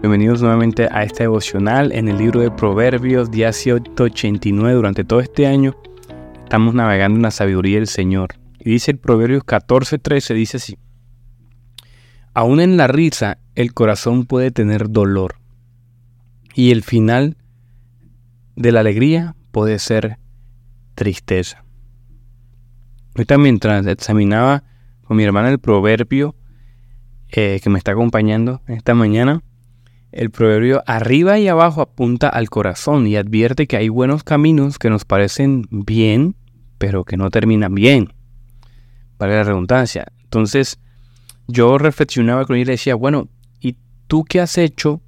Bienvenidos nuevamente a este devocional en el libro de Proverbios, día 189. Durante todo este año estamos navegando en la sabiduría del Señor. Y dice el Proverbios 14:13, dice así. Aún en la risa el corazón puede tener dolor. Y el final de la alegría puede ser tristeza. Ahorita mientras examinaba con mi hermana el proverbio eh, que me está acompañando esta mañana, el proverbio arriba y abajo apunta al corazón y advierte que hay buenos caminos que nos parecen bien, pero que no terminan bien. Vale la redundancia. Entonces, yo reflexionaba con él y le decía, bueno, ¿y tú qué has hecho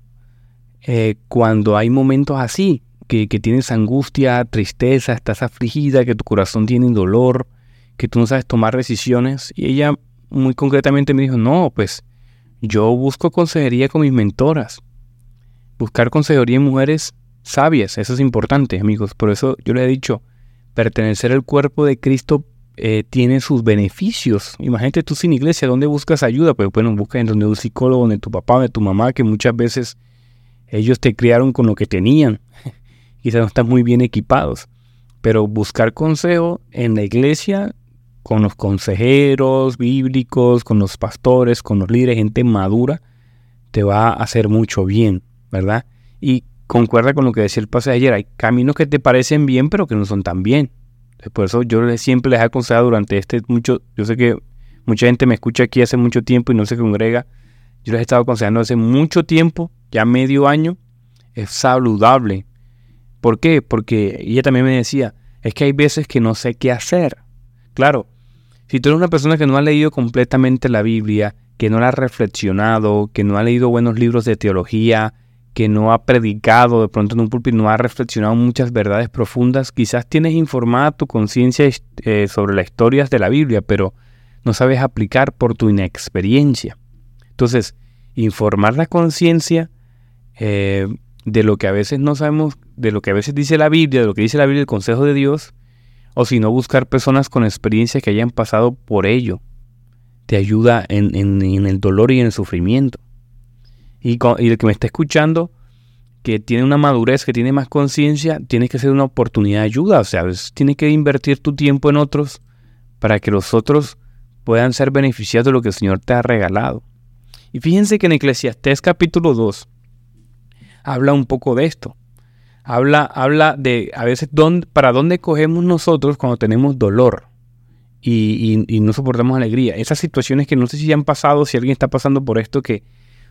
eh, cuando hay momentos así? Que, que, tienes angustia, tristeza, estás afligida, que tu corazón tiene dolor, que tú no sabes tomar decisiones. Y ella muy concretamente me dijo, no, pues yo busco consejería con mis mentoras buscar consejería en mujeres sabias, eso es importante, amigos. Por eso yo le he dicho, pertenecer al cuerpo de Cristo eh, tiene sus beneficios. Imagínate tú sin iglesia, ¿dónde buscas ayuda? Pues bueno, busca en donde un psicólogo, donde tu papá, de tu mamá, que muchas veces ellos te criaron con lo que tenían. Quizás no están muy bien equipados. Pero buscar consejo en la iglesia, con los consejeros bíblicos, con los pastores, con los líderes, gente madura, te va a hacer mucho bien. ¿Verdad? Y concuerda con lo que decía el pasaje ayer, hay caminos que te parecen bien, pero que no son tan bien. Por eso yo siempre les he aconsejado durante este mucho, yo sé que mucha gente me escucha aquí hace mucho tiempo y no se congrega, yo les he estado aconsejando hace mucho tiempo, ya medio año, es saludable. ¿Por qué? Porque ella también me decía, es que hay veces que no sé qué hacer. Claro, si tú eres una persona que no ha leído completamente la Biblia, que no la ha reflexionado, que no ha leído buenos libros de teología, que no ha predicado de pronto en un púlpito, no ha reflexionado muchas verdades profundas, quizás tienes informada tu conciencia eh, sobre las historias de la Biblia, pero no sabes aplicar por tu inexperiencia. Entonces, informar la conciencia eh, de lo que a veces no sabemos, de lo que a veces dice la Biblia, de lo que dice la Biblia, el consejo de Dios, o si no buscar personas con experiencia que hayan pasado por ello, te ayuda en el dolor y en el sufrimiento. Y, el que me está escuchando, que tiene una madurez, que tiene más conciencia, tiene que ser una oportunidad de ayuda. O sea, tienes que invertir tu tiempo en otros para que los otros puedan ser beneficiados de lo que el Señor te ha regalado. Y fíjense que en Eclesiastés capítulo 2 habla un poco de esto. Habla, habla de a veces dónde, para dónde cogemos nosotros cuando tenemos dolor y, y, no soportamos alegría. Esas situaciones que no sé si ya han pasado, si alguien está pasando por esto, que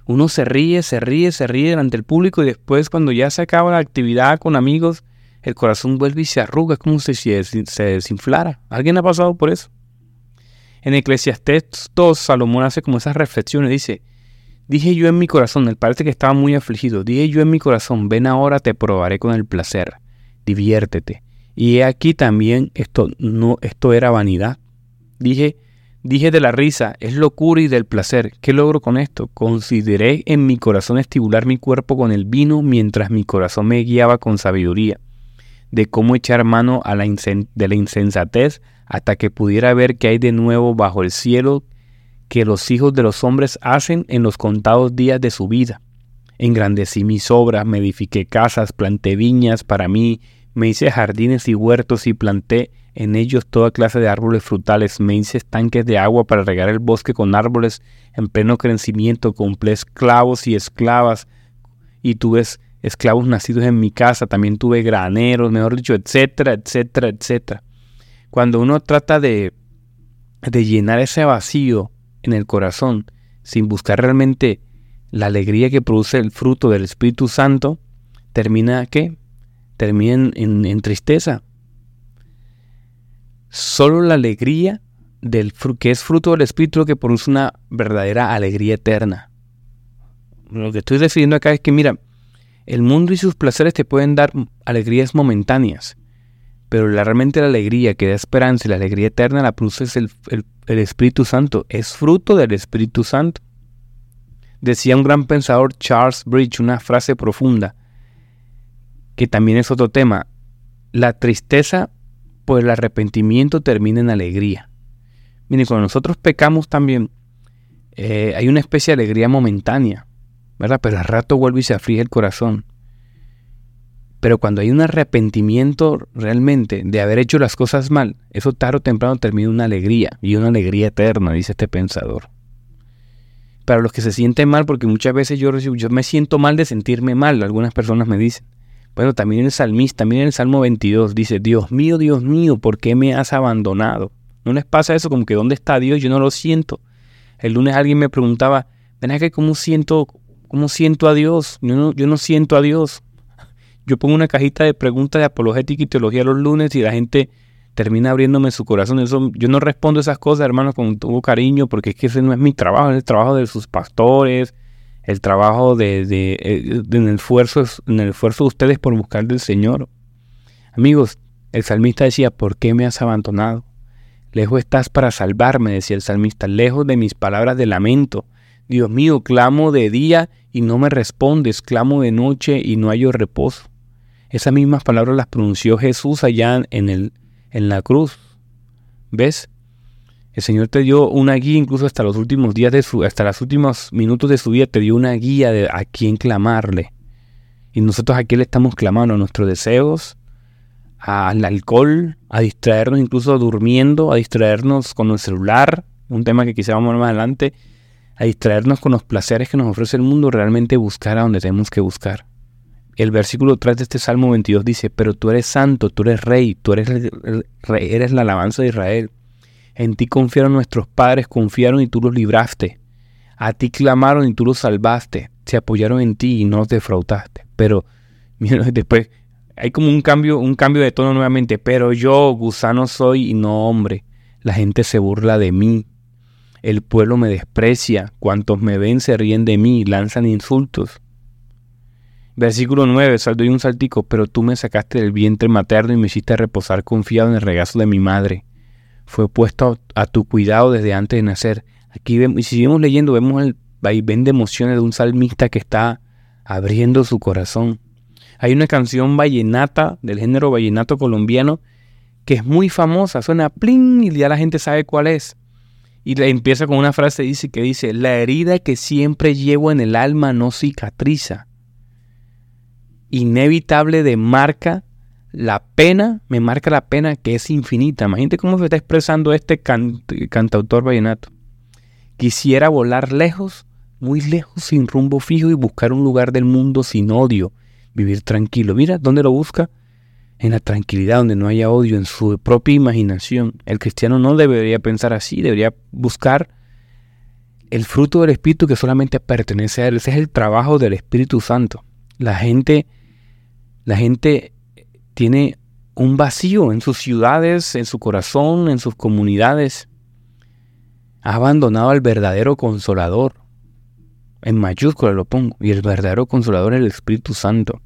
uno se ríe, se ríe, se ríe delante del público y después cuando ya se acaba la actividad con amigos, el corazón vuelve y se arruga, es como si se, desinflara. ¿Alguien ha pasado por eso? En Eclesiastés 2, Salomón hace como esas reflexiones, dice, dije yo en mi corazón, él parece que estaba muy afligido, dije yo en mi corazón, ven ahora te probaré con el placer, diviértete. Y aquí también esto, no, esto era vanidad. Dije, Dije de la risa, es locura y del placer. ¿Qué logro con esto? Consideré en mi corazón estimular mi cuerpo con el vino mientras mi corazón me guiaba con sabiduría, de cómo echar mano de la insensatez hasta que pudiera ver qué hay de nuevo bajo el cielo que los hijos de los hombres hacen en los contados días de su vida. Engrandecí mis obras, me edifiqué casas, planté viñas para mí, me hice jardines y huertos y planté en ellos toda clase de árboles frutales, me hice estanques de agua para regar el bosque con árboles en pleno crecimiento, compré esclavos y esclavas, y tuve esclavos nacidos en mi casa, también tuve graneros, mejor dicho, etcétera, etcétera, etcétera. Cuando uno trata de, de llenar ese vacío en el corazón, sin buscar realmente la alegría que produce el fruto del Espíritu Santo, termina ¿qué? Termina en tristeza, Solo la alegría del que es fruto del Espíritu que produce una verdadera alegría eterna. Lo que estoy decidiendo acá es que, mira, el mundo y sus placeres te pueden dar alegrías momentáneas, pero la, realmente la alegría que da esperanza y la alegría eterna la produce el, el Espíritu Santo, es fruto del Espíritu Santo. Decía un gran pensador Charles Bridge una frase profunda, que también es otro tema, la tristeza pues el arrepentimiento termina en alegría. Miren, cuando nosotros pecamos también, eh, hay una especie de alegría momentánea, ¿verdad? Pero al rato vuelve y se aflige el corazón. Pero cuando hay un arrepentimiento realmente de haber hecho las cosas mal, eso tarde o temprano termina una alegría y una alegría eterna, dice este pensador. Para los que se sienten mal, porque muchas veces yo, yo me siento mal de sentirme mal, algunas personas me dicen. Bueno, también el salmista, también el Salmo 22 dice, Dios mío, Dios mío, ¿por qué me has abandonado? ¿No les pasa eso como que dónde está Dios? Yo no lo siento. El lunes alguien me preguntaba, ven acá, ¿cómo siento, cómo siento a Dios? Yo no, yo no siento a Dios. Yo pongo una cajita de preguntas de apologética y teología los lunes y la gente termina abriéndome su corazón. Eso, yo no respondo esas cosas, hermanos, con todo cariño, porque es que ese no es mi trabajo, es el trabajo de sus pastores, el trabajo de, de, eh, en, el esfuerzo, de ustedes por buscar del Señor. Amigos, el salmista decía, ¿por qué me has abandonado? Lejos estás para salvarme, decía el salmista, lejos de mis palabras de lamento. Dios mío, clamo de día y no me respondes, clamo de noche y no hallo reposo. Esas mismas palabras las pronunció Jesús allá en, el, en la cruz. ¿Ves? El Señor te dio una guía incluso hasta los últimos días de su, hasta los últimos minutos de su vida, te dio una guía de a quién clamarle. Y nosotros aquí le estamos clamando a nuestros deseos, al alcohol, a distraernos incluso durmiendo, a distraernos con el celular, un tema que quizá vamos más adelante, a distraernos con los placeres que nos ofrece el mundo, realmente buscar a donde tenemos que buscar. El versículo 3 de este Salmo 22 dice, pero tú eres santo, tú eres rey, tú eres, eres la alabanza de Israel. En ti confiaron nuestros padres, confiaron y tú los libraste. A ti clamaron y tú los salvaste. Se apoyaron en ti y no los defraudaste. Pero mira, después hay como un cambio, un cambio de tono nuevamente. Pero yo, gusano soy y no hombre. La gente se burla de mí. El pueblo me desprecia. Cuantos me ven se ríen de mí, lanzan insultos. Versículo 9, doy un saltico, pero tú me sacaste del vientre materno y me hiciste reposar confiado en el regazo de mi madre. Fue puesto a, tu cuidado desde antes de nacer. Aquí vemos, y si seguimos leyendo, vemos el vaivén de emociones de un salmista que está abriendo su corazón. Hay una canción vallenata del género vallenato colombiano que es muy famosa, suena plin y ya la gente sabe cuál es. Y empieza con una frase dice, que dice, la herida que siempre llevo en el alma no cicatriza inevitable de marca la pena, me marca la pena que es infinita. Imagínate cómo se está expresando este cantautor vallenato. Quisiera volar lejos, muy lejos, sin rumbo fijo y buscar un lugar del mundo sin odio, vivir tranquilo. Mira, ¿dónde lo busca? En la tranquilidad, donde no haya odio, en su propia imaginación. El cristiano no debería pensar así, debería buscar el fruto del Espíritu que solamente pertenece a Él. Ese es el trabajo del Espíritu Santo. La gente la gente tiene un vacío en sus ciudades, en su corazón, en sus comunidades. Ha abandonado al verdadero consolador. En mayúscula lo pongo. Y el verdadero consolador es el Espíritu Santo.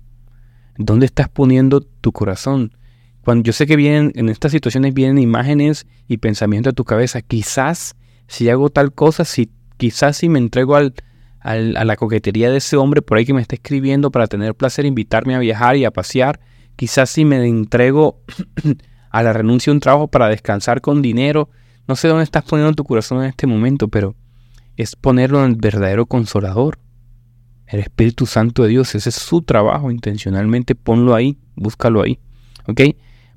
¿Dónde estás poniendo tu corazón? Cuando yo sé que vienen, en estas situaciones vienen imágenes y pensamientos a tu cabeza. Quizás si hago tal cosa, si, quizás si me entrego al, a la coquetería de ese hombre por ahí que me está escribiendo para tener placer, invitarme a viajar y a pasear. Quizás si me entrego a la renuncia a un trabajo para descansar con dinero. No sé dónde estás poniendo tu corazón en este momento, pero es ponerlo en el verdadero consolador. El Espíritu Santo de Dios, ese es su trabajo intencionalmente. Ponlo ahí, búscalo ahí. ¿Ok?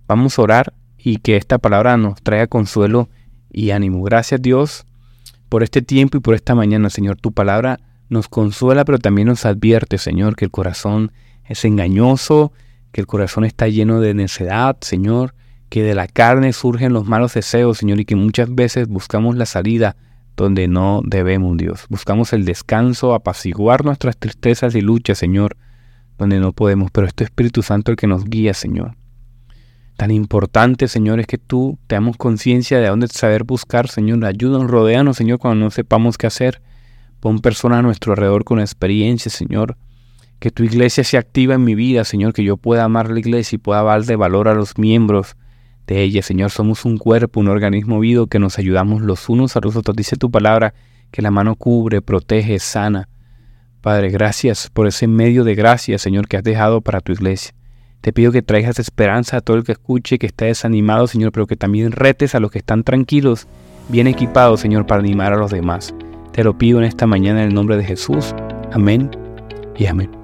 Vamos a orar y que esta palabra nos traiga consuelo y ánimo. Gracias Dios por este tiempo y por esta mañana, Señor. Tu palabra nos consuela, pero también nos advierte, Señor, que el corazón es engañoso, que el corazón está lleno de necedad, Señor, que de la carne surgen los malos deseos, Señor, y que muchas veces buscamos la salida donde no debemos, Dios. Buscamos el descanso, apaciguar nuestras tristezas y luchas, Señor, donde no podemos, pero es tu Espíritu Santo el que nos guía, Señor. Tan importante, Señor, es que tú te damos conciencia de dónde saber buscar, Señor. Ayúdanos, rodeanos, Señor, cuando no sepamos qué hacer. Pon personas a nuestro alrededor con experiencia, Señor. Que tu iglesia se activa en mi vida, Señor, que yo pueda amar la iglesia y pueda darle valor a los miembros de ella, Señor. Somos un cuerpo, un organismo vivo que nos ayudamos los unos a los otros. Dice tu palabra que la mano cubre, protege, sana. Padre, gracias por ese medio de gracia, Señor, que has dejado para tu iglesia. Te pido que traigas esperanza a todo el que escuche, que esté desanimado, Señor, pero que también retes a los que están tranquilos, bien equipados, Señor, para animar a los demás. Te lo pido en esta mañana en el nombre de Jesús. Amén y amén.